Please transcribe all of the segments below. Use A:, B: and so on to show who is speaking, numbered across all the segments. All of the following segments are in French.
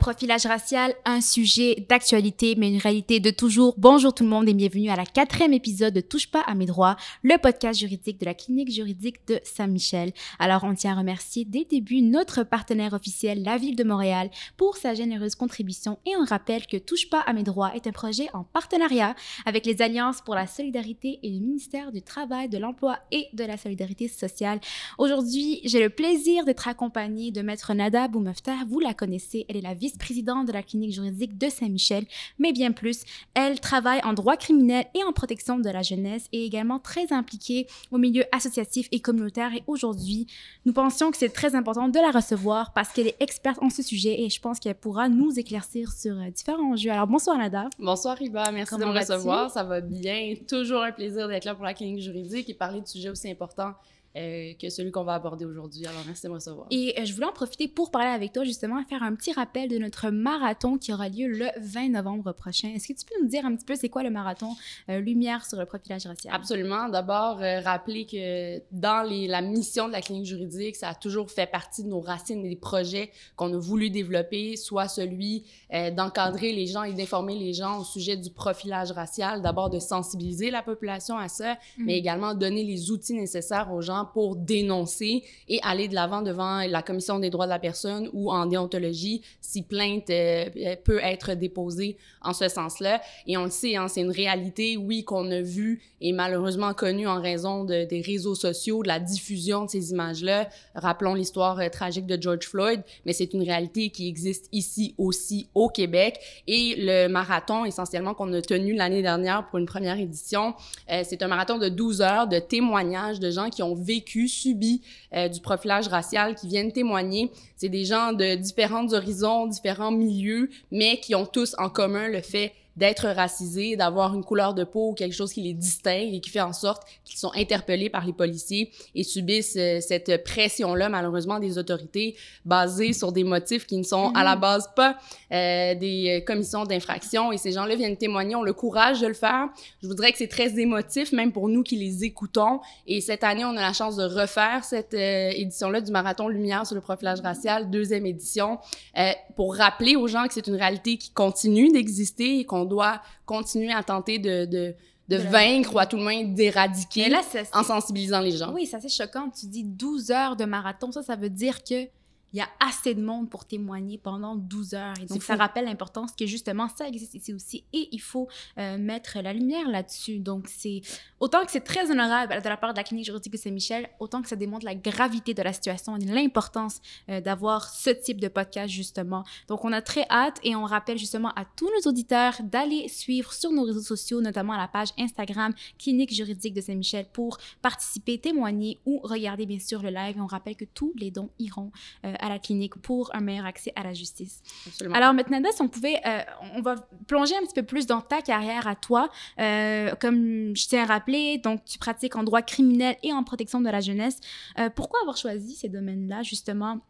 A: Profilage racial, un sujet d'actualité, mais une réalité de toujours. Bonjour tout le monde et bienvenue à la quatrième épisode de Touche pas à mes droits, le podcast juridique de la clinique juridique de Saint-Michel. Alors, on tient à remercier dès le début notre partenaire officiel, la Ville de Montréal, pour sa généreuse contribution et on rappelle que Touche pas à mes droits est un projet en partenariat avec les Alliances pour la solidarité et le ministère du Travail, de l'Emploi et de la Solidarité sociale. Aujourd'hui, j'ai le plaisir d'être accompagnée de Maître Nada Boumeftar. Vous la connaissez, elle est la vice-présidente de la clinique juridique de Saint-Michel, mais bien plus. Elle travaille en droit criminel et en protection de la jeunesse et également très impliquée au milieu associatif et communautaire. Et aujourd'hui, nous pensions que c'est très important de la recevoir parce qu'elle est experte en ce sujet et je pense qu'elle pourra nous éclaircir sur euh, différents enjeux. Alors, bonsoir Nada.
B: Bonsoir Riba, merci
A: Comment
B: de me recevoir. Ça va bien. Toujours un plaisir d'être là pour la clinique juridique et parler de sujets aussi importants euh, que celui qu'on va aborder aujourd'hui. Alors, merci de me recevoir.
A: Et euh, je voulais en profiter pour parler avec toi justement, faire un petit rappel de notre marathon qui aura lieu le 20 novembre prochain. Est-ce que tu peux nous dire un petit peu c'est quoi le marathon euh, Lumière sur le profilage racial?
B: Absolument. D'abord, rappeler que dans les, la mission de la clinique juridique, ça a toujours fait partie de nos racines et des projets qu'on a voulu développer, soit celui d'encadrer les gens et d'informer les gens au sujet du profilage racial, d'abord de sensibiliser la population à ça, mais également donner les outils nécessaires aux gens pour dénoncer et aller de l'avant devant la Commission des droits de la personne ou en déontologie si plainte euh, euh, peut être déposée en ce sens-là. Et on le sait, hein, c'est une réalité, oui, qu'on a vue et malheureusement connue en raison de- des réseaux sociaux, de la diffusion de ces images-là. Rappelons l'histoire euh, tragique de George Floyd, mais c'est une réalité qui existe ici aussi au Québec. Et le marathon, essentiellement, qu'on a tenu l'année dernière pour une première édition, c'est un marathon de 12 heures de témoignages de gens qui ont vécu, subi euh, du profilage racial, qui viennent témoigner. C'est des gens de différents horizons, différents milieux, mais qui ont tous en commun le fait d'être racisés, d'avoir une couleur de peau ou quelque chose qui les distingue et qui fait en sorte qu'ils sont interpellés par les policiers et subissent euh, cette pression-là, malheureusement, des autorités basée sur des motifs qui ne sont à la base pas euh, des euh, commissions d'infraction. Et ces gens-là viennent témoigner, ont le courage de le faire. Je voudrais que c'est très émotif, même pour nous qui les écoutons. Et cette année, on a la chance de refaire cette euh, édition-là du Marathon Lumière sur le profilage racial, deuxième édition, pour rappeler aux gens que c'est une réalité qui continue d'exister et qu'on doit continuer à tenter de, vaincre ou à tout le moins d'éradiquer
A: là, ça, c'est-
B: en sensibilisant les gens.
A: Oui, c'est assez choquant. Tu dis 12 heures de marathon. Ça, ça veut dire que il y a assez de monde pour témoigner pendant 12 heures. Et donc, ça
B: fou.
A: rappelle l'importance que justement, ça existe ici aussi. Et il faut euh, mettre la lumière là-dessus. Donc, c'est autant que c'est très honorable de la part de la clinique juridique de Saint-Michel, autant que ça démontre la gravité de la situation et l'importance euh, d'avoir ce type de podcast, justement. Donc, on a très hâte et on rappelle justement à tous nos auditeurs d'aller suivre sur nos réseaux sociaux, notamment à la page Instagram Clinique juridique de Saint-Michel pour participer, témoigner ou regarder bien sûr le live. Et on rappelle que tous les dons iront euh, à la clinique pour un meilleur accès à la justice.
B: Absolument.
A: Alors maintenant, si on pouvait, euh, on va plonger un petit peu plus dans ta carrière à toi. Euh, comme je tiens à rappeler, donc tu pratiques en droit criminel et en protection de la jeunesse. Euh, pourquoi avoir choisi ces domaines-là justement?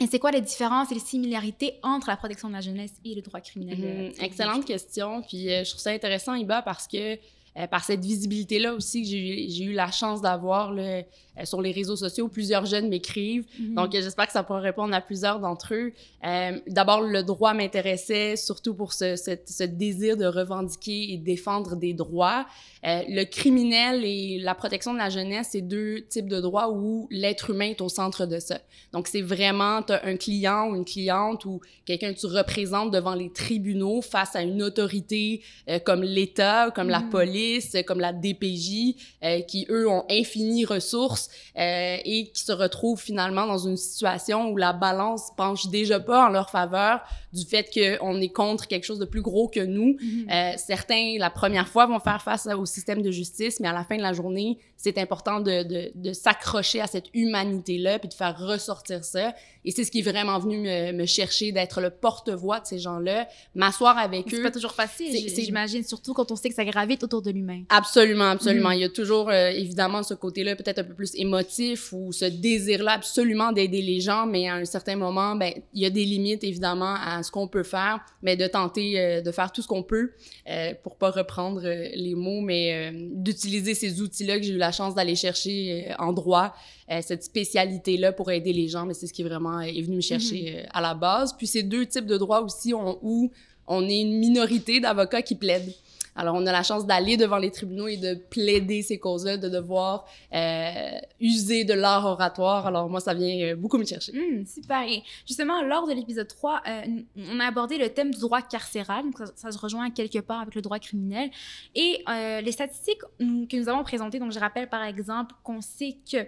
A: Et c'est quoi les différences et les similarités entre la protection de la jeunesse et le droit criminel?
B: Mhm, excellente question. Puis je trouve ça intéressant, Iba, parce que par cette visibilité-là aussi que j'ai eu la chance d'avoir là, euh, sur les réseaux sociaux, plusieurs jeunes m'écrivent.
A: Mhm.
B: Donc, euh, j'espère que ça pourra répondre à plusieurs d'entre eux. Euh, D'abord, le droit m'intéressait, surtout pour ce, ce, ce désir de revendiquer et défendre des droits. Euh, le criminel et la protection de la jeunesse, c'est deux types de droits où l'être humain est au centre de ça. Donc, c'est vraiment, tu un client ou une cliente ou quelqu'un que tu représentes devant les tribunaux face à une autorité comme l'État, comme la
A: Mhm.
B: police, comme la DPJ, qui, eux, ont infinies ressources euh, et qui se retrouvent finalement dans une situation où la balance penche déjà pas en leur faveur du fait qu'on est contre quelque chose de plus gros que nous.
A: Mhm.
B: Euh, certains, la première fois, vont faire face au système de justice, mais à la fin de la journée, c'est important de, de, de s'accrocher à cette humanité-là puis de faire ressortir ça. Et c'est ce qui est vraiment venu me, me chercher, d'être le porte-voix de ces gens-là, m'asseoir avec
A: C'est
B: eux.
A: pas toujours facile,
B: C'est- c'est-
A: j'imagine, surtout quand on sait que ça gravite autour de l'humain.
B: Absolument, absolument.
A: Mhm.
B: Il y a toujours, euh, évidemment, ce côté-là peut-être un peu plus émotif ou ce désir-là absolument d'aider les gens, mais à un certain moment, ben, il y a des limites, évidemment, à ce qu'on peut faire, mais de tenter euh, de faire tout ce qu'on peut, euh, pour pas reprendre euh, les mots, mais d'utiliser ces outils-là que j'ai eu la chance d'aller chercher en droit, cette spécialité-là pour aider les gens, mais c'est ce qui vraiment euh, est venu me chercher euh, à la base. Puis ces deux types de droits aussi on- où on est une minorité d'avocats qui plaident. Alors, on a la chance d'aller devant les tribunaux et de plaider ces causes-là, de devoir euh, user de l'art oratoire. Alors, moi, ça vient euh, beaucoup me chercher.
A: Hum, super. Et justement, lors de l'épisode 3, euh, on a abordé le thème du droit carcéral. Donc, ça, se rejoint quelque part avec le droit criminel. Et les statistiques que nous avons présentées, donc je rappelle par exemple qu'on sait que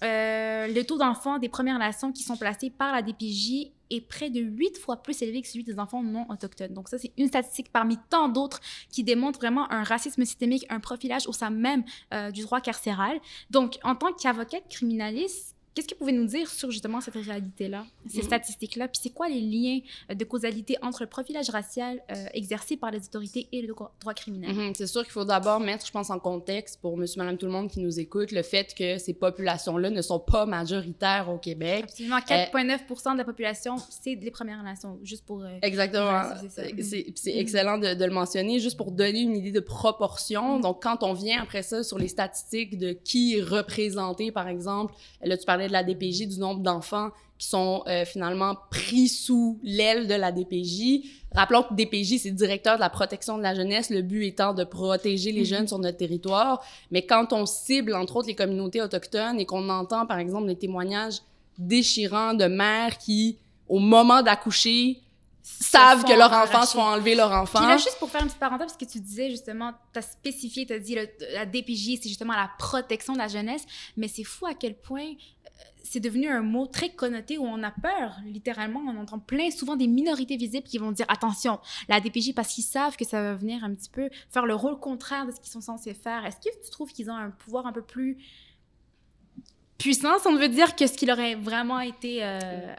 A: le taux d'enfants des Premières Nations qui sont placés par la DPJ est près de huit fois plus élevé que celui des enfants non autochtones. Donc ça, c'est une statistique parmi tant d'autres qui démontre vraiment un racisme systémique, un profilage au sein même euh, du droit carcéral. Donc, en tant qu'avocate criminaliste, qu'est-ce que vous pouvez nous dire sur justement cette réalité-là, ces
B: Mhm.
A: statistiques-là, puis c'est quoi les liens euh, de causalité entre le profilage racial euh, exercé par les autorités et le droit, criminel?
B: Mhm. C'est sûr qu'il faut d'abord mettre, je pense, en contexte pour monsieur, madame, tout le monde qui nous écoute, le fait que ces populations-là ne sont pas majoritaires au Québec.
A: Absolument, 4,9% de la population, c'est les Premières Nations, juste pour... euh,
B: Exactement.
A: C'est ça.
B: C'est c'est
A: Mhm.
B: excellent de, de le mentionner, juste pour donner une idée de proportion. Donc, quand on vient après ça sur les statistiques de qui est représenté, par exemple, là, tu parlais de la DPJ, du nombre d'enfants qui sont euh, finalement pris sous l'aile de la DPJ. Rappelons que DPJ, c'est directeur de la protection de la jeunesse, le but étant de protéger les
A: Mhm.
B: jeunes sur notre territoire. Mais quand on cible, entre autres, les communautés autochtones et qu'on entend, par exemple, des témoignages déchirants de mères qui, au moment d'accoucher, savent que leurs enfants se font enlever leur enfant.
A: Puis là, juste pour faire une petite parenthèse, parce que tu disais justement, tu as spécifié, tu as dit le- la DPJ, c'est justement la protection de la jeunesse, mais c'est fou à quel point euh, c'est devenu un mot très connoté où on a peur, littéralement. On entend plein, souvent des minorités visibles qui vont dire attention, la DPJ, parce qu'ils savent que ça va venir un petit peu faire le rôle contraire de ce qu'ils sont censés faire. Est-ce que tu trouves qu'ils ont un pouvoir un peu plus puissant, si on veut dire, que ce qui leur a vraiment été euh,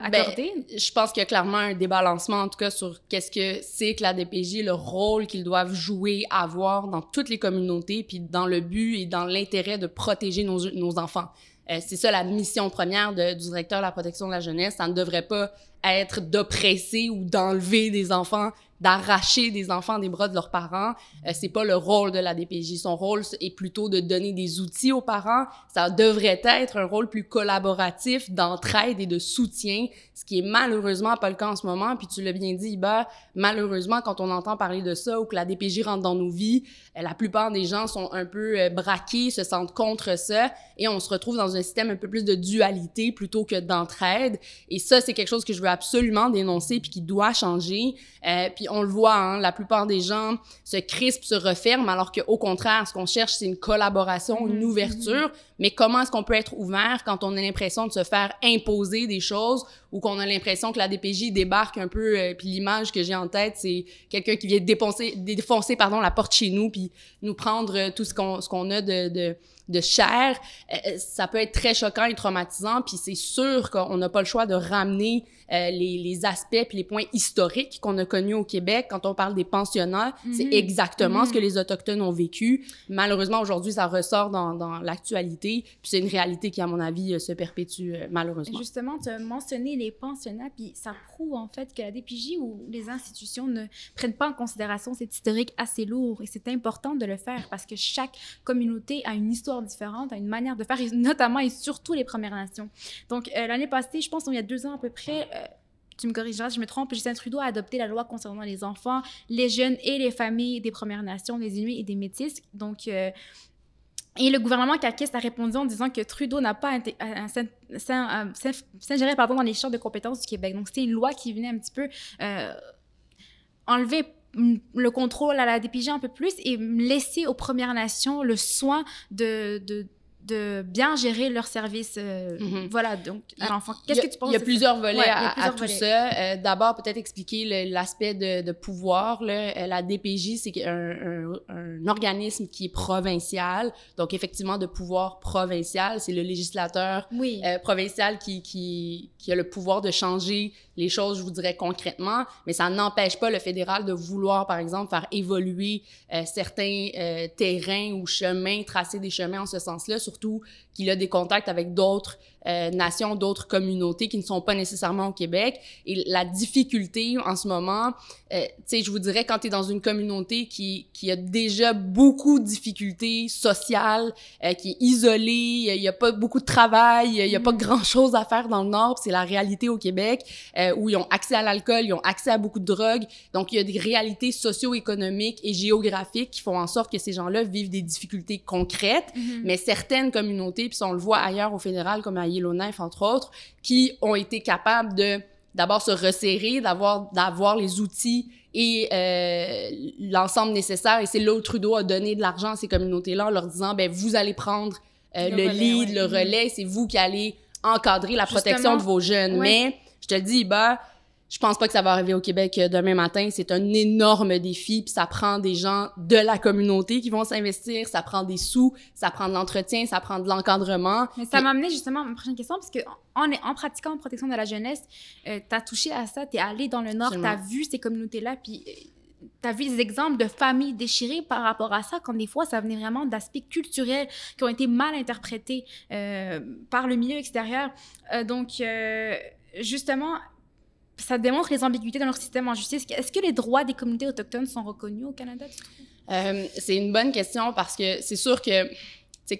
B: Ben,
A: accordé?
B: je pense qu'il y a clairement un débalancement, en tout cas, sur qu'est-ce que c'est que la DPJ, le rôle qu'ils doivent jouer, avoir dans toutes les communautés, puis dans le but et dans l'intérêt de protéger nos, nos enfants. Euh, c'est ça la mission première de- du directeur de la protection de la jeunesse. Ça ne devrait pas être d'oppresser ou d'enlever des enfants, d'arracher des enfants des bras de leurs parents. Euh, c'est pas le rôle de la DPJ. Son rôle est plutôt de donner des outils aux parents. Ça devrait être un rôle plus collaboratif, d'entraide et de soutien, ce qui est malheureusement pas le cas en ce moment. Puis tu l'as bien dit, Iba, malheureusement, quand on entend parler de ça ou que la DPJ rentre dans nos vies, euh, la plupart des gens sont un peu euh, braqués, se sentent contre ça, et on se retrouve dans un système un peu plus de dualité plutôt que d'entraide. Et ça, c'est quelque chose que je veux absolument dénoncer puis qui doit changer. Euh, puis on le voit, hein, la plupart des gens se crispent, se referment, alors qu'au contraire, ce qu'on cherche, c'est une collaboration, une
A: Mhm,
B: ouverture. Mais comment est-ce qu'on peut être ouvert quand on a l'impression de se faire imposer des choses ou qu'on a l'impression que la DPJ débarque un peu, euh, puis l'image que j'ai en tête, c'est quelqu'un qui vient défoncer, défoncer pardon, la porte chez nous, puis nous prendre euh, tout ce qu'on a de, de, de chair. Euh, ça peut être très choquant et traumatisant, puis c'est sûr qu'on n'a pas le choix de ramener euh, les, les aspects puis les points historiques qu'on a connus au Québec. Quand on parle des pensionnats, c'est
A: Mhm.
B: exactement ce
A: Mhm.
B: que les Autochtones ont vécu. Malheureusement, aujourd'hui, ça ressort dans, dans l'actualité, puis c'est une réalité qui, à mon avis, euh, se perpétue euh, malheureusement.
A: Justement, tu as mentionné les pensionnats, puis ça prouve en fait que la DPJ ou les institutions ne prennent pas en considération cet historique assez lourd. Et c'est important de le faire parce que chaque communauté a une histoire différente, a une manière de faire, et notamment et surtout les Premières Nations. Donc, euh, l'année passée, je pense qu'il y a deux ans à peu près, euh, tu me corrigeras si je me trompe, Justin Trudeau a adopté la loi concernant les enfants, les jeunes et les familles des Premières Nations, des Inuits et des Métis. Donc, euh, et le gouvernement caquiste a répondu en disant que Trudeau n'a pas inté- euh, euh, s'ingéré pardon, dans les champs de compétences du Québec. Donc, c'était une loi qui venait un petit peu enlever le contrôle à la DPJ un peu plus et laisser aux Premières Nations le soin de, de bien gérer leur service. euh,
B: Mhm.
A: Voilà, donc à l'enfant.
B: Il
A: Qu'est-ce que tu penses
B: Il y a plusieurs volets
A: Ouais,
B: à, à
A: plusieurs
B: tout
A: volets.
B: ça. Euh, D'abord, peut-être expliquer l'aspect de, de pouvoir. Là. Euh, La DPJ, c'est un, un, un organisme qui est provincial. Donc, effectivement, de pouvoir provincial. C'est le législateur
A: Oui.
B: euh, provincial qui, qui, qui a le pouvoir de changer les choses, je vous dirais concrètement, mais ça n'empêche pas le fédéral de vouloir, par exemple, faire évoluer euh, certains euh, terrains ou chemins, tracer des chemins en ce sens-là, surtout qu'il a des contacts avec d'autres euh, nations, d'autres communautés qui ne sont pas nécessairement au Québec. Et la difficulté en ce moment, euh, tu sais, je vous dirais, quand tu es dans une communauté qui, qui a déjà beaucoup de difficultés sociales, euh, qui est isolée, il n'y a pas beaucoup de travail, il n'y a pas grand-chose à faire dans le Nord, c'est la réalité au Québec, euh, où ils ont accès à l'alcool, ils ont accès à beaucoup de drogues. Donc, il y a des réalités socio-économiques et géographiques qui font en sorte que ces gens-là vivent des difficultés concrètes.
A: Mhm.
B: Mais certaines communautés, puis on le voit ailleurs au fédéral, comme Yellowknife, entre autres, qui ont été capables de d'abord se resserrer, d'avoir d'avoir les outils et euh, l'ensemble nécessaire. Et c'est là où Trudeau a donné de l'argent à ces communautés-là en leur disant, ben vous allez prendre euh,
A: Le
B: le,
A: relais,
B: lead,
A: ouais.
B: le relais, c'est vous qui allez encadrer la protection de vos jeunes.
A: ouais.
B: Mais je te le dis, bah, je pense pas que ça va arriver au Québec euh, demain matin. C'est un énorme défi, puis ça prend des gens de la communauté qui vont s'investir, ça prend des sous, ça prend de l'entretien, ça prend de l'encadrement.
A: Mais ça m'a amené justement à ma prochaine question, parce que en, en pratiquant en protection de la jeunesse, euh, tu as touché à ça, tu es allé dans le Nord, tu as vu ces communautés-là, puis tu as vu des exemples de familles déchirées par rapport à ça, quand des fois, ça venait vraiment d'aspects culturels qui ont été mal interprétés euh, par le milieu extérieur. Euh, donc, euh, justement, ça démontre les ambiguïtés dans leur système en justice. Est-ce que les droits des communautés autochtones sont reconnus au Canada?
B: Euh, c'est une bonne question parce que c'est sûr que,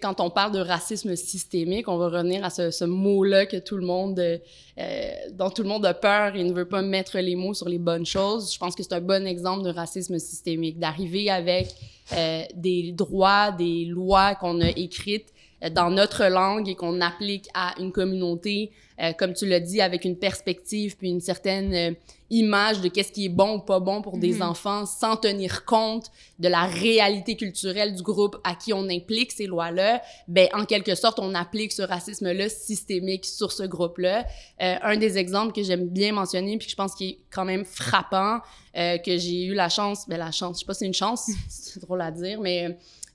B: quand on parle de racisme systémique, on va revenir à ce, mot-là que tout le monde, euh, dont tout le monde a peur et ne veut pas mettre les mots sur les bonnes choses. Je pense que c'est un bon exemple de racisme systémique, d'arriver avec euh, des droits, des lois qu'on a écrites dans notre langue et qu'on applique à une communauté, euh, comme tu l'as dit, avec une perspective puis une certaine euh, image de qu'est-ce qui est bon ou pas bon pour des
A: Mhm.
B: enfants sans tenir compte de la réalité culturelle du groupe à qui on implique ces lois-là, ben en quelque sorte on applique ce racisme-là systémique sur ce groupe-là. Euh, un des exemples que j'aime bien mentionner puis que je pense qui est quand même frappant, euh, que j'ai eu la chance, ben la chance, je sais pas si c'est une chance, c'est drôle à dire, mais euh,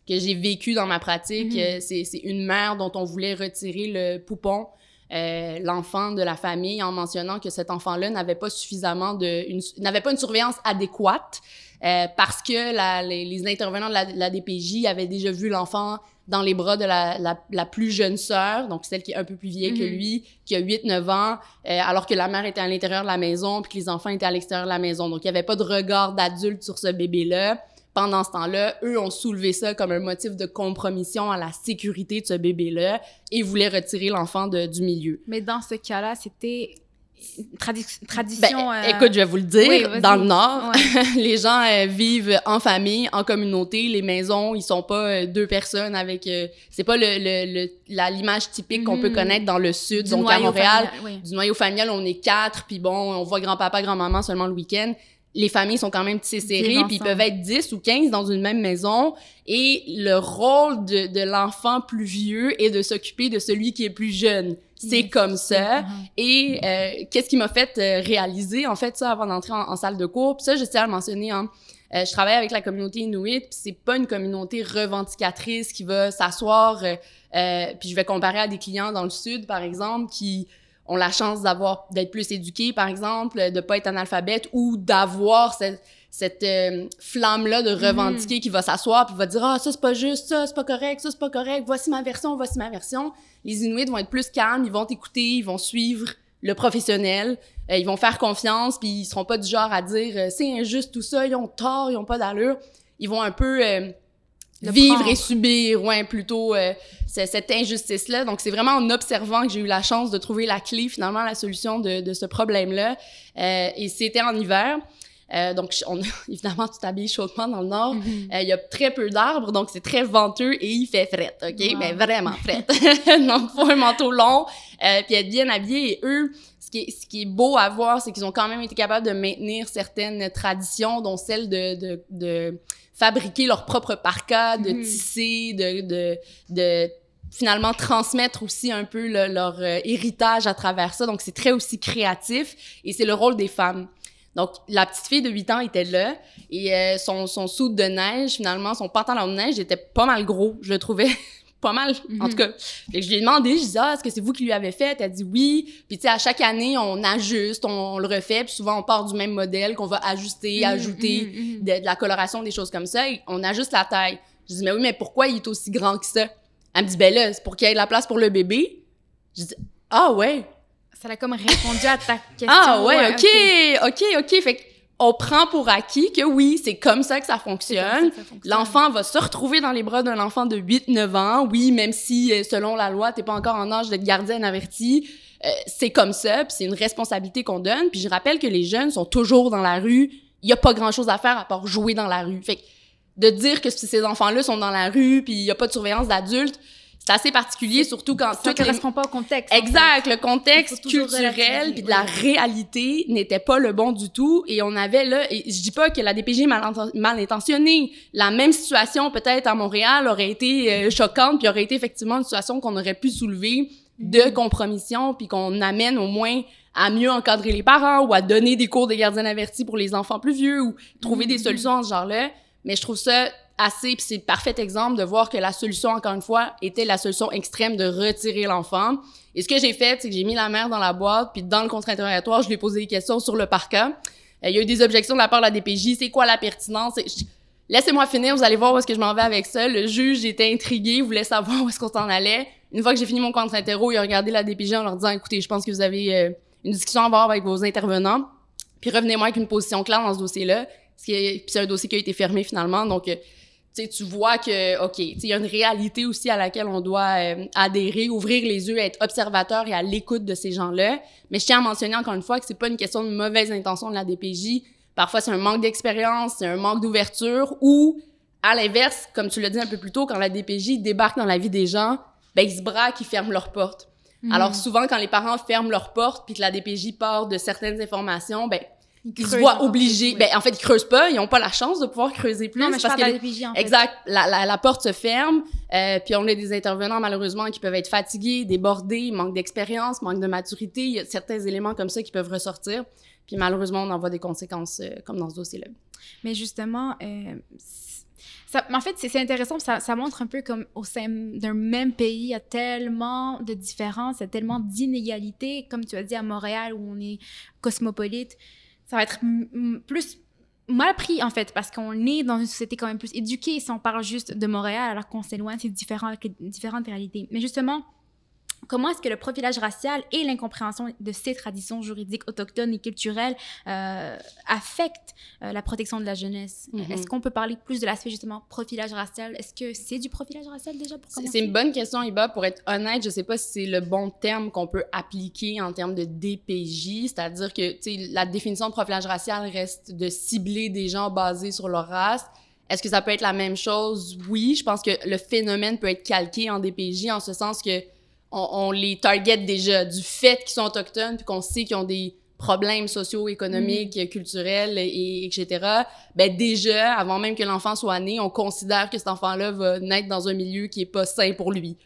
B: que j'ai vécu dans ma pratique,
A: Mhm.
B: euh, c'est une mère dont on voulait retirer le poupon euh, l'enfant de la famille en mentionnant que cet enfant-là n'avait pas suffisamment de, n'avait pas une surveillance adéquate euh, parce que la- les, les intervenants de la, DPJ avaient déjà vu l'enfant dans les bras de la, la, la plus jeune sœur, donc celle qui est un peu plus vieille que
A: Mhm.
B: lui, qui a 8-9 ans, euh, alors que la mère était à l'intérieur de la maison, puis que les enfants étaient à l'extérieur de la maison. Donc, il n'y avait pas de regard d'adulte sur ce bébé-là. Pendant ce temps-là, eux ont soulevé ça comme un motif de compromission à la sécurité de ce bébé-là et voulaient retirer l'enfant du milieu.
A: Mais dans ce cas-là, c'était tradi- tradition...
B: Ben,
A: euh,
B: Écoute, je vais vous le dire,
A: oui,
B: dans le Nord,
A: Ouais.
B: les gens euh, vivent en famille, en communauté. Les maisons, ils sont pas euh, deux personnes avec. c'est pas le, le, le- la l'image typique qu'on peut
A: Mhm.
B: connaître dans le sud,
A: Du
B: donc à Montréal.
A: familial, oui.
B: Du noyau familial, on est quatre, puis bon, on voit grand-papa, grand-maman seulement le week-end. Les familles sont quand même tissées serrées,
A: Vivent
B: puis ils peuvent être 10 ou 15 dans une même maison. Et le rôle de, de l'enfant plus vieux est de s'occuper de celui qui est plus jeune. C'est comme ça. Et euh, qu'est-ce qui m'a fait euh, réaliser, en fait, ça, avant d'entrer en, en salle de cours? Puis ça, je tiens à le mentionner, hein. Euh, je travaille avec la communauté Inuit, puis c'est pas une communauté revendicatrice qui va s'asseoir, euh, euh, puis je vais comparer à des clients dans le sud, par exemple, qui ont la chance d'avoir d'être plus éduqués, par exemple, de pas être analphabètes ou d'avoir cette, cette euh, flamme-là de revendiquer qui va s'asseoir puis va dire « Ah, ça, c'est pas juste, ça, c'est pas correct, ça, c'est pas correct, voici ma version, voici ma version ». Les Inuits vont être plus calmes, ils vont t'écouter, ils vont suivre le professionnel, euh, ils vont faire confiance, puis ils seront pas du genre à dire euh, c'est injuste tout ça, ils ont tort, ils ont pas d'allure. Ils vont un peu euh,
A: Le
B: vivre
A: prendre.
B: et subir, ouais, plutôt euh, cette injustice-là. Donc c'est vraiment en observant que j'ai eu la chance de trouver la clé, finalement, la solution de, de ce problème-là. Euh, et c'était en hiver. Euh, donc, on, évidemment, tu t'habilles chaudement dans le nord.
A: Mhm.
B: Euh, Il y a très peu d'arbres, donc c'est très venteux et il fait fret, OK?
A: Wow.
B: Mais vraiment fret. donc, faut un manteau long, euh, puis être bien habillé. Et eux, ce qui est, ce qui est beau à voir, c'est qu'ils ont quand même été capables de maintenir certaines traditions, dont celle de, de, de fabriquer leur propre parka, de
A: Mhm.
B: tisser, de, de, de finalement transmettre aussi un peu le- leur euh, héritage à travers ça. Donc, c'est très aussi créatif et c'est le rôle des femmes. Donc, la petite fille de 8 ans était là et euh, son, son soude de neige, finalement, son pantalon de neige était pas mal gros. Je le trouvais pas mal, en
A: Mhm.
B: tout cas. Fait que je lui ai demandé, je disais, ah, est-ce que c'est vous qui lui avez fait? Elle a dit oui. Puis, tu sais, à chaque année, on ajuste, on, on le refait. Puis souvent, on part du même modèle qu'on va ajuster,
A: Mhm,
B: ajouter
A: mhm, mhm.
B: de, de la coloration, des choses comme ça. Et on ajuste la taille. Je dis, mais oui, mais pourquoi il est aussi grand que ça? Elle me dit, ben là, c'est pour qu'il y ait de la place pour le bébé. Je dis, ah ouais.
A: Ça a comme répondu à ta question.
B: Ah ouais, ok, ok, ok. Fait qu'on prend pour acquis que oui, c'est comme ça que ça
A: C'est comme
B: fonctionne.
A: ça que ça fonctionne.
B: L'enfant va se retrouver dans les bras d'un enfant de 8-9 ans. Oui, même si, euh, selon la loi, t'es pas encore en âge d'être gardienne avertie, euh, c'est comme ça, puis c'est une responsabilité qu'on donne. Puis je rappelle que les jeunes sont toujours dans la rue. Il y a pas grand-chose à faire à part jouer dans la rue. Fait que de dire que ces enfants-là sont dans la rue, puis il y a pas de surveillance d'adultes, c'est assez particulier, surtout quand
A: Ça
B: les
A: correspond pas au contexte. en
B: Exact, le contexte culturel puis de la
A: oui.
B: réalité n'était pas le bon du tout et on avait là et je dis pas que la DPJ est mal, inten- mal intentionnée, la même situation peut-être à Montréal aurait été euh, choquante puis aurait été effectivement une situation qu'on aurait pu soulever de
A: Mm-hmm.
B: compromission puis qu'on amène au moins à mieux encadrer les parents ou à donner des cours de gardiens avertis pour les enfants plus vieux ou trouver des
A: Mhm.
B: solutions en ce genre-là, mais je trouve ça assez, puis c'est le parfait exemple de voir que la solution, encore une fois, était la solution extrême de retirer l'enfant. Et ce que j'ai fait, c'est que j'ai mis la mère dans la boîte, puis dans le contre-interrogatoire, je lui ai posé des questions sur le parquet. Euh, il y a eu des objections de la part de la DPJ. C'est quoi la pertinence? Laissez-moi finir, vous allez voir où est-ce que je m'en vais avec ça. Le juge était intrigué, voulait savoir où est-ce qu'on s'en allait. Une fois que j'ai fini mon contre-interro, il a regardé la DPJ en leur disant, écoutez, je pense que vous avez euh, une discussion à avoir avec vos intervenants. Puis revenez-moi avec une position claire dans ce dossier-là. C'est un dossier qui a été fermé finalement. Donc, tu vois que, OK, il y a une réalité aussi à laquelle on doit euh, adhérer, ouvrir les yeux, être observateur et à l'écoute de ces gens-là. Mais je tiens à mentionner encore une fois que c'est pas une question de mauvaise intention de la DPJ. Parfois, c'est un manque d'expérience, c'est un manque d'ouverture ou, à l'inverse, comme tu l'as dit un peu plus tôt, quand la DPJ débarque dans la vie des gens, ben, ils se braquent, ils ferment leurs portes.
A: Mhm.
B: Alors, souvent, quand les parents ferment leurs portes puis que la DPJ part de certaines informations, ben, ils se
A: creusent
B: voient obligés. Ben, en fait, ils creusent pas, ils ont pas la chance de pouvoir creuser plus.
A: Non, mais je
B: parce que
A: en fait.
B: Exact. La, la, la porte se ferme, euh, puis on a des intervenants malheureusement qui peuvent être fatigués, débordés, manque d'expérience, manque de maturité. Il y a certains éléments comme ça qui peuvent ressortir. Puis malheureusement, on en voit des conséquences euh, comme dans ce dossier-là.
A: Mais justement, euh, ça, en fait, c'est c'est intéressant, ça, ça montre un peu comme au sein d'un même pays, il y a tellement de différences, il y a tellement d'inégalités. Comme tu as dit à Montréal, où on est cosmopolite, ça va être plus mal pris, en fait, parce qu'on est dans une société quand même plus éduquée. Si on parle juste de Montréal, alors qu'on s'éloigne, c'est différent, avec différentes réalités. Mais justement, Comment est-ce que le profilage racial et l'incompréhension de ces traditions juridiques autochtones et culturelles euh, affectent euh, la protection de la jeunesse?
B: Mhm.
A: Est-ce qu'on peut parler plus de l'aspect justement profilage racial? Est-ce que c'est du profilage racial déjà pour
B: C'est
A: commencer?
B: c'est une bonne question, Iba. Pour être honnête, je sais pas si c'est le bon terme qu'on peut appliquer en termes de DPJ, c'est-à-dire que la définition de profilage racial reste de cibler des gens basés sur leur race. Est-ce que ça peut être la même chose? Oui, je pense que le phénomène peut être calqué en DPJ en ce sens que on, on les target déjà du fait qu'ils sont autochtones puis qu'on sait qu'ils ont des problèmes socio-économiques, culturels, et, etc. Ben déjà, avant même que l'enfant soit né, on considère que cet enfant-là va naître dans un milieu qui est pas sain pour lui.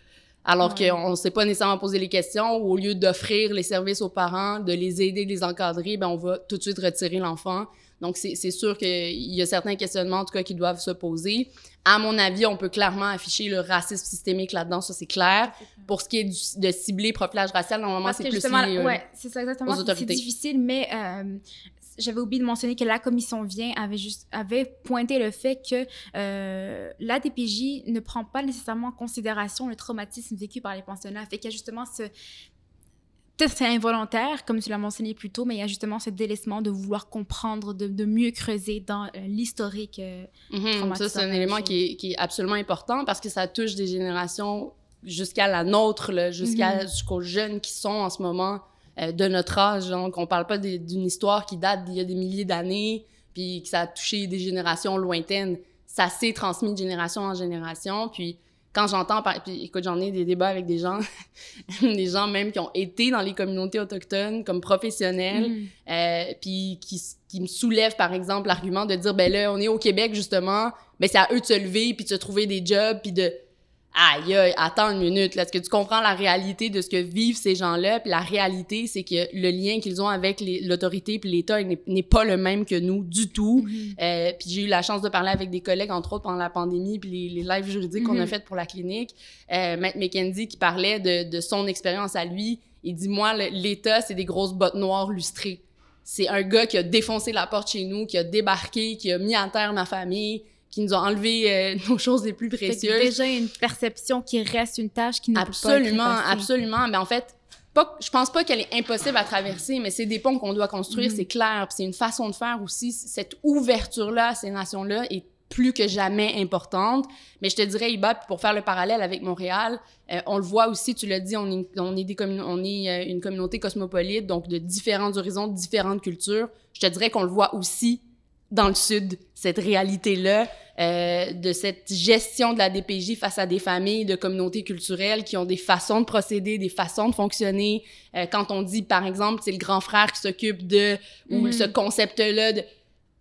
B: Alors
A: Ouais.
B: qu'on ne sait pas nécessairement poser les questions, ou au lieu d'offrir les services aux parents, de les aider, de les encadrer, ben on va tout de suite retirer l'enfant. Donc, c'est c'est sûr qu'il y a certains questionnements, en tout cas, qui doivent se poser. À mon avis, on peut clairement afficher le racisme systémique là-dedans, ça c'est clair. Pour ce qui est du- de cibler profilage racial, normalement, c'est plus lié, euh,
A: ouais, c'est ça exactement. C'est difficile, mais euh, j'avais oublié de mentionner que la commission vient avait juste avait pointé le fait que euh, la DPJ ne prend pas nécessairement en considération le traumatisme vécu par les pensionnats. Fait qu'il y a justement ce peut-être c'est involontaire, comme tu l'as mentionné plus tôt, mais il y a justement ce délaissement de vouloir comprendre, de, de mieux creuser dans euh, l'historique. euh,
B: Mhm,
A: traumatisant
B: ça, c'est un élément qui est, qui est absolument important parce que ça touche des générations jusqu'à la nôtre, jusqu'à,
A: Mhm.
B: jusqu'aux jeunes qui sont en ce moment euh, de notre âge. Donc, on parle pas d'une histoire qui date d'il y a des milliers d'années puis que ça a touché des générations lointaines. Ça s'est transmis de génération en génération. Puis, quand j'entends, par- puis écoute, j'en ai des débats avec des gens, des gens même qui ont été dans les communautés autochtones comme professionnels,
A: mhm.
B: euh, puis qui, qui me soulève par exemple l'argument de dire ben là on est au Québec justement ben c'est à eux de se lever puis de se trouver des jobs puis de aïe, aïe, attends une minute, là, est-ce que tu comprends la réalité de ce que vivent ces gens-là? Puis la réalité, c'est que le lien qu'ils ont avec l'autorité puis l'État n'est pas le même que nous du tout. Euh, puis j'ai eu la chance de parler avec des collègues, entre autres, pendant la pandémie, puis les, les lives juridiques qu'on a
A: Mhm.
B: fait pour la clinique. Euh, Maître McKenzie qui parlait de, de son expérience à lui. Il dit, moi, l'État, c'est des grosses bottes noires lustrées. C'est un gars qui a défoncé la porte chez nous, qui a débarqué, qui a mis à terre ma famille, qui nous a enlevé euh, nos choses les plus précieuses.
A: déjà une perception qui reste une tâche qui ne
B: Absolument,
A: peut pas être
B: absolument. Mais en fait, pas, je pense pas qu'elle est impossible à traverser, mais c'est des ponts qu'on doit construire,
A: Mhm.
B: c'est clair. Puis c'est une façon de faire aussi. Cette ouverture-là à ces nations-là est plus que jamais importante. Mais je te dirais, Iba, pour faire le parallèle avec Montréal, euh, on le voit aussi, tu l'as dit, on est, on est, des commun- on est euh, une communauté cosmopolite, donc de différents horizons, de différentes cultures. Je te dirais qu'on le voit aussi dans le Sud, cette réalité-là, euh, de cette gestion de la DPJ face à des familles de communautés culturelles qui ont des façons de procéder, des façons de fonctionner. Euh, quand on dit, par exemple, c'est le grand frère qui s'occupe de, ou
A: Mhm.
B: ce concept-là de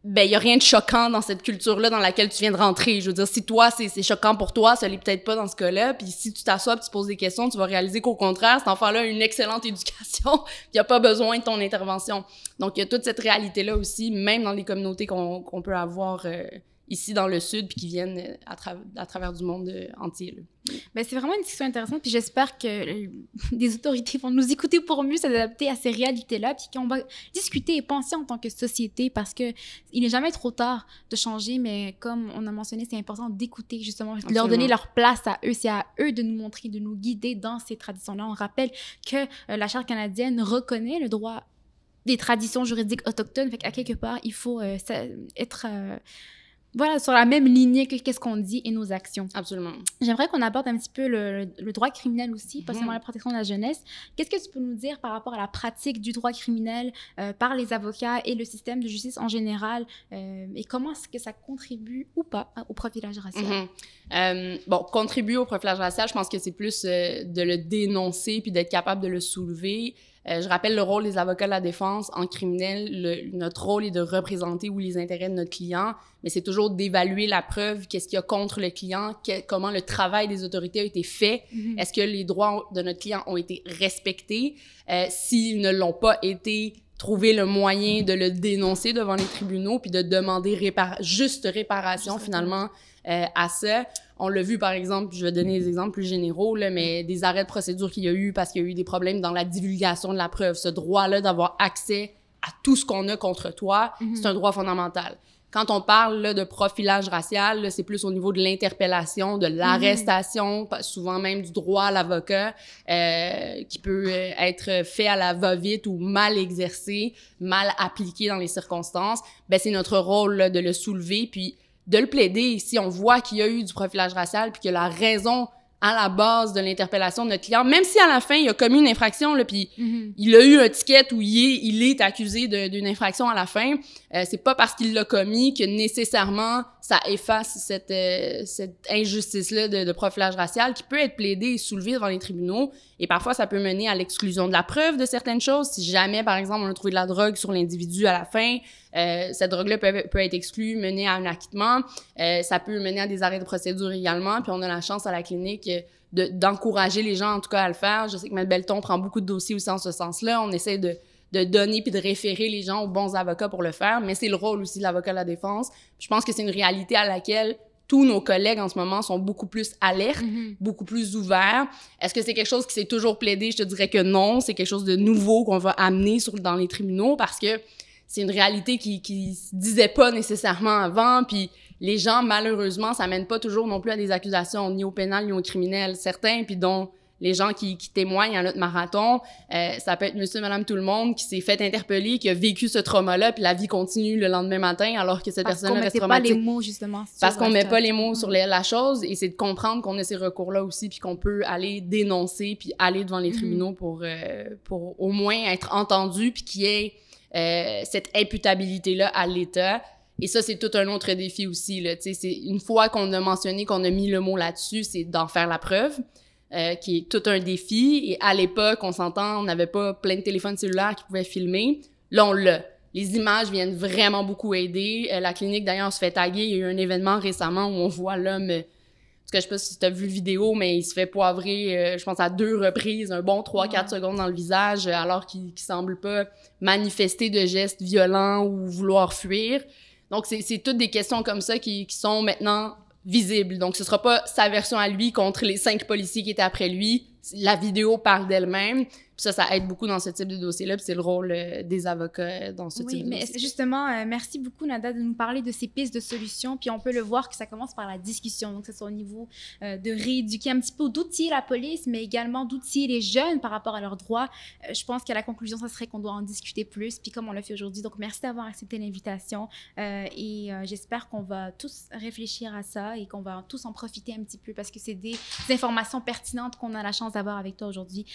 B: ben il y a rien de choquant dans cette culture-là dans laquelle tu viens de rentrer. Je veux dire, si toi c'est choquant pour toi, ça l'est peut-être pas dans ce cas-là. Puis si tu t'assois, tu poses des questions, tu vas réaliser qu'au contraire, cet enfant-là a une excellente éducation, il a pas besoin de ton intervention. Donc il y a toute cette réalité-là aussi, même dans les communautés qu'on qu'on peut avoir euh, ici dans le sud, puis qui viennent euh, à, tra- à travers du monde euh, entier.
A: Ben, c'est vraiment une discussion intéressante, puis j'espère que euh, des autorités vont nous écouter pour mieux s'adapter à ces réalités-là, puis qu'on va discuter et penser en tant que société, parce que il n'est jamais trop tard de changer, mais comme on a mentionné, c'est important d'écouter justement, de leur donner leur place à eux, c'est à eux de nous montrer, de nous guider dans ces traditions-là. On rappelle que la Charte canadienne reconnaît le droit des traditions juridiques autochtones, fait qu'à quelque part, il faut euh, ça- être... euh, voilà, sur la même lignée que qu'est-ce qu'on dit et nos actions.
B: Absolument.
A: J'aimerais qu'on aborde un petit peu le, le droit criminel aussi, pas
B: Mhm.
A: seulement la protection de la jeunesse. Qu'est-ce que tu peux nous dire par rapport à la pratique du droit criminel euh, par les avocats et le système de justice en général euh, et comment est-ce que ça contribue ou pas au profilage racial?
B: Mhm. Euh, bon, contribuer au profilage racial, je pense que c'est plus de le dénoncer puis d'être capable de le soulever. Euh, je rappelle le rôle des avocats de la défense en criminel. Le- notre rôle est de représenter oui, les intérêts de notre client, mais c'est toujours d'évaluer la preuve, qu'est-ce qu'il y a contre le client, que- comment le travail des autorités a été fait,
A: Mhm.
B: est-ce que les droits de notre client ont été respectés? Euh, S'ils ne l'ont pas été, trouver le moyen de le dénoncer devant les tribunaux puis de demander répar- juste réparation
A: Juste
B: finalement euh, à ça. On l'a vu par exemple, je vais donner des exemples plus généraux, là, mais des arrêts de procédure qu'il y a eu parce qu'il y a eu des problèmes dans la divulgation de la preuve. Ce droit-là d'avoir accès à tout ce qu'on a contre toi,
A: Mhm.
B: c'est un droit fondamental. Quand on parle là, de profilage racial, c'est plus au niveau de l'interpellation, de l'arrestation, pas- souvent même du droit à l'avocat, euh, qui peut euh, être fait à la va-vite ou mal exercé, mal appliqué dans les circonstances. Ben, c'est notre rôle là, de le soulever, puis de le plaider. Si on voit qu'il y a eu du profilage racial, puis que la raison à la base de l'interpellation de notre client, même si à la fin, il a commis une infraction, là, puis
A: Mhm.
B: il a eu un ticket où il est, il est accusé d'une infraction à la fin. Euh, c'est pas parce qu'il l'a commis que nécessairement ça efface cette, euh, cette injustice-là de, de profilage racial qui peut être plaidée et soulevée devant les tribunaux. Et parfois, ça peut mener à l'exclusion de la preuve de certaines choses. Si jamais, par exemple, on a trouvé de la drogue sur l'individu à la fin, euh, cette drogue-là peut, peut être exclue, mener à un acquittement. Euh, ça peut mener à des arrêts de procédure également. Puis on a la chance à la clinique de- d'encourager les gens, en tout cas, à le faire. Je sais que Maître Belton prend beaucoup de dossiers aussi en ce sens-là. On essaie de, de donner puis de référer les gens aux bons avocats pour le faire, mais c'est le rôle aussi de l'avocat de la défense. Puis je pense que c'est une réalité à laquelle tous nos collègues en ce moment sont beaucoup plus alertes,
A: Mhm.
B: beaucoup plus ouverts. Est-ce que c'est quelque chose qui s'est toujours plaidé? Je te dirais que non. C'est quelque chose de nouveau qu'on va amener sur, dans les tribunaux parce que c'est une réalité qui, qui se disait pas nécessairement avant. Puis les gens, malheureusement, ça mène pas toujours non plus à des accusations, ni au pénal, ni au criminel. Certains, puis dont les gens qui, qui témoignent à notre marathon, euh, ça peut être monsieur, madame, tout le monde qui s'est fait interpeller, qui a vécu ce trauma-là, puis la vie continue le lendemain matin alors que cette
A: Parce qu'on
B: personne reste
A: mettait pas
B: traumatisée.
A: les mots justement.
B: Parce qu'on met pas les mots sur les- la chose et c'est de comprendre qu'on a ces recours-là aussi puis qu'on peut aller dénoncer puis aller devant les
A: Mhm.
B: tribunaux pour, euh, pour au moins être entendu puis qu'il y ait euh, cette imputabilité-là à l'État. Et ça, c'est tout un autre défi aussi. Là. C'est une fois qu'on a mentionné, qu'on a mis le mot là-dessus, c'est d'en faire la preuve, euh, qui est tout un défi. Et à l'époque, on s'entend, on n'avait pas plein de téléphones cellulaires qui pouvaient filmer. Là, on l'a. Les images viennent vraiment beaucoup aider. Euh, la clinique, d'ailleurs, se fait taguer. Il y a eu un événement récemment où on voit l'homme... euh, en que je sais pas si tu as vu le vidéo, mais il se fait poivrer, euh, je pense, à deux reprises, un bon 3-4 secondes dans le visage, alors qu'il ne semble pas manifester de gestes violents ou vouloir fuir. Donc, c'est toutes des questions comme ça qui, qui sont maintenant visibles. Donc, ce sera pas sa version à lui contre les cinq policiers qui étaient après lui. La vidéo parle d'elle-même ça, ça aide beaucoup dans ce type de dossier-là, puis c'est le rôle euh, des avocats dans ce type de
A: mais justement, euh, merci beaucoup, Nada, de nous parler de ces pistes de solutions, puis on peut le voir que ça commence par la discussion, donc que ce soit au niveau euh, de rééduquer un petit peu, d'outiller la police, mais également d'outiller les jeunes par rapport à leurs droits. je pense qu'à la conclusion, ça serait qu'on doit en discuter plus, puis comme on l'a fait aujourd'hui. Donc, merci d'avoir accepté l'invitation, et j'espère qu'on va tous réfléchir à ça et qu'on va tous en profiter un petit peu, parce que c'est des, informations pertinentes qu'on a la chance d'avoir avec toi aujourd'hui.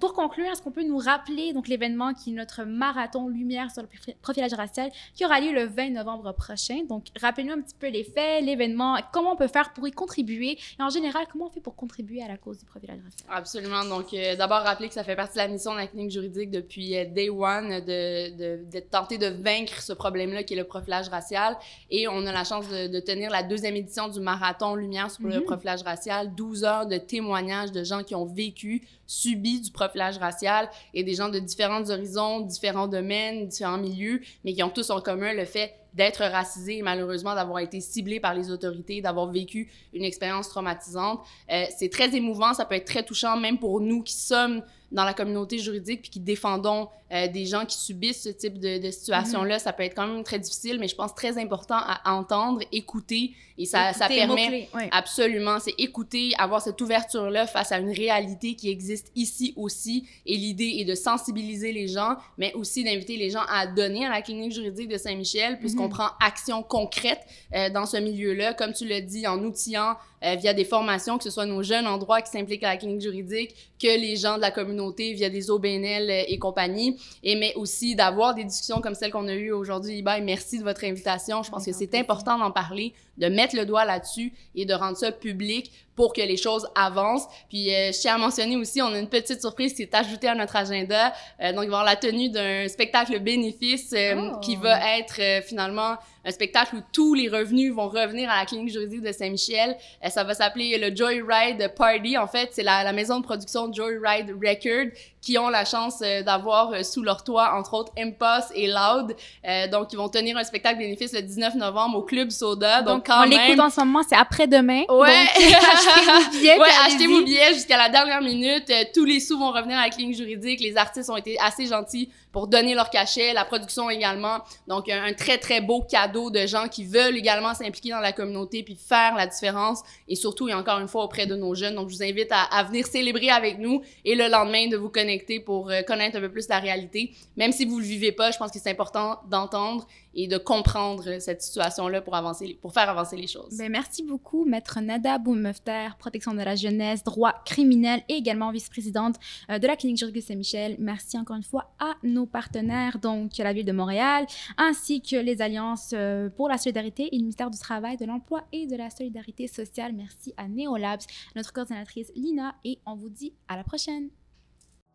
A: pour qu'on conclure, est-ce qu'on peut nous rappeler donc l'événement qui est notre marathon Lumière sur le profilage racial qui aura lieu le 20 novembre prochain? Donc, rappelez-nous un petit peu les faits, l'événement, comment on peut faire pour y contribuer et en général, comment on fait pour contribuer à la cause du profilage racial?
B: Absolument. Donc, euh, d'abord, rappeler que ça fait partie de la mission de la clinique juridique depuis euh, day one de, de, tenter de vaincre ce problème-là qui est le profilage racial. Et on a la chance de, tenir la deuxième édition du marathon Lumière sur le mhm. profilage racial, 12 heures de témoignages de gens qui ont vécu, subi du profilage racial et des gens de différents horizons, différents domaines, différents milieux, mais qui ont tous en commun le fait d'être racisés et malheureusement d'avoir été ciblés par les autorités, d'avoir vécu une expérience traumatisante. Euh, c'est très émouvant, ça peut être très touchant, même pour nous qui sommes dans la communauté juridique puis qui défendons euh, des gens qui subissent ce type de, de situation-là. Mm-hmm. Ça peut être quand même très difficile, mais je pense très important à entendre, écouter. Et ça, ça permet absolument, c'est écouter, avoir cette ouverture-là face à une réalité qui existe ici aussi. Et l'idée est de sensibiliser les gens, mais aussi d'inviter les gens à donner à la clinique juridique de Saint-Michel, puisqu'on mm-hmm. prend action concrète euh, dans ce milieu-là, comme tu l'as dit, en outillant via des formations, que ce soit nos jeunes en droit qui s'impliquent à la clinique juridique, que les gens de la communauté via des OBNL euh, et compagnie, et mais aussi d'avoir des discussions comme celle qu'on a eues aujourd'hui. Ben, merci de votre invitation. Je pense que c'est important d'en parler, de mettre le doigt là-dessus et de rendre ça public pour que les choses avancent. Puis euh, je tiens à mentionner aussi, on a une petite surprise qui est ajoutée à notre agenda. Euh, donc, il va y avoir la tenue d'un spectacle bénéfice euh, oh. qui va être euh, finalement un spectacle où tous les revenus vont revenir à la clinique juridique de Saint-Michel. ça va s'appeler le Joyride Party. En fait, c'est la, la, maison de production Joyride Record qui ont la chance d'avoir sous leur toit, entre autres, Impasse et Loud. donc, ils vont tenir un spectacle bénéfice le 19 novembre au Club Soda. Donc,
A: quand on l'écoute en ce moment, c'est après-demain.
B: Ouais. achetez vos billets. Ouais, achetez vos billets jusqu'à la dernière minute. Euh, tous les sous vont revenir à la clinique juridique. Les artistes ont été assez gentils pour donner leur cachet, la production également. Donc, un, très, très beau cadeau de gens qui veulent également s'impliquer dans la communauté puis faire la différence. Et surtout, et encore une fois, auprès de nos jeunes. Donc, je vous invite à, venir célébrer avec nous et le lendemain de vous connecter pour euh, connaître un peu plus la réalité. Même si vous le vivez pas, je pense que c'est important d'entendre et de comprendre cette situation-là pour pour faire avancer les choses.
A: Ben, merci beaucoup, Maître Nada Boumefter, protection de la jeunesse, droit criminel et également vice-présidente euh, de la clinique juridique Saint-Michel. Merci encore une fois à nos partenaires, donc la Ville de Montréal, ainsi que les Alliances euh, pour la solidarité et le ministère du Travail, de l'Emploi et de la Solidarité sociale. Merci à Neolabs, notre coordinatrice Lina, et on vous dit à la prochaine.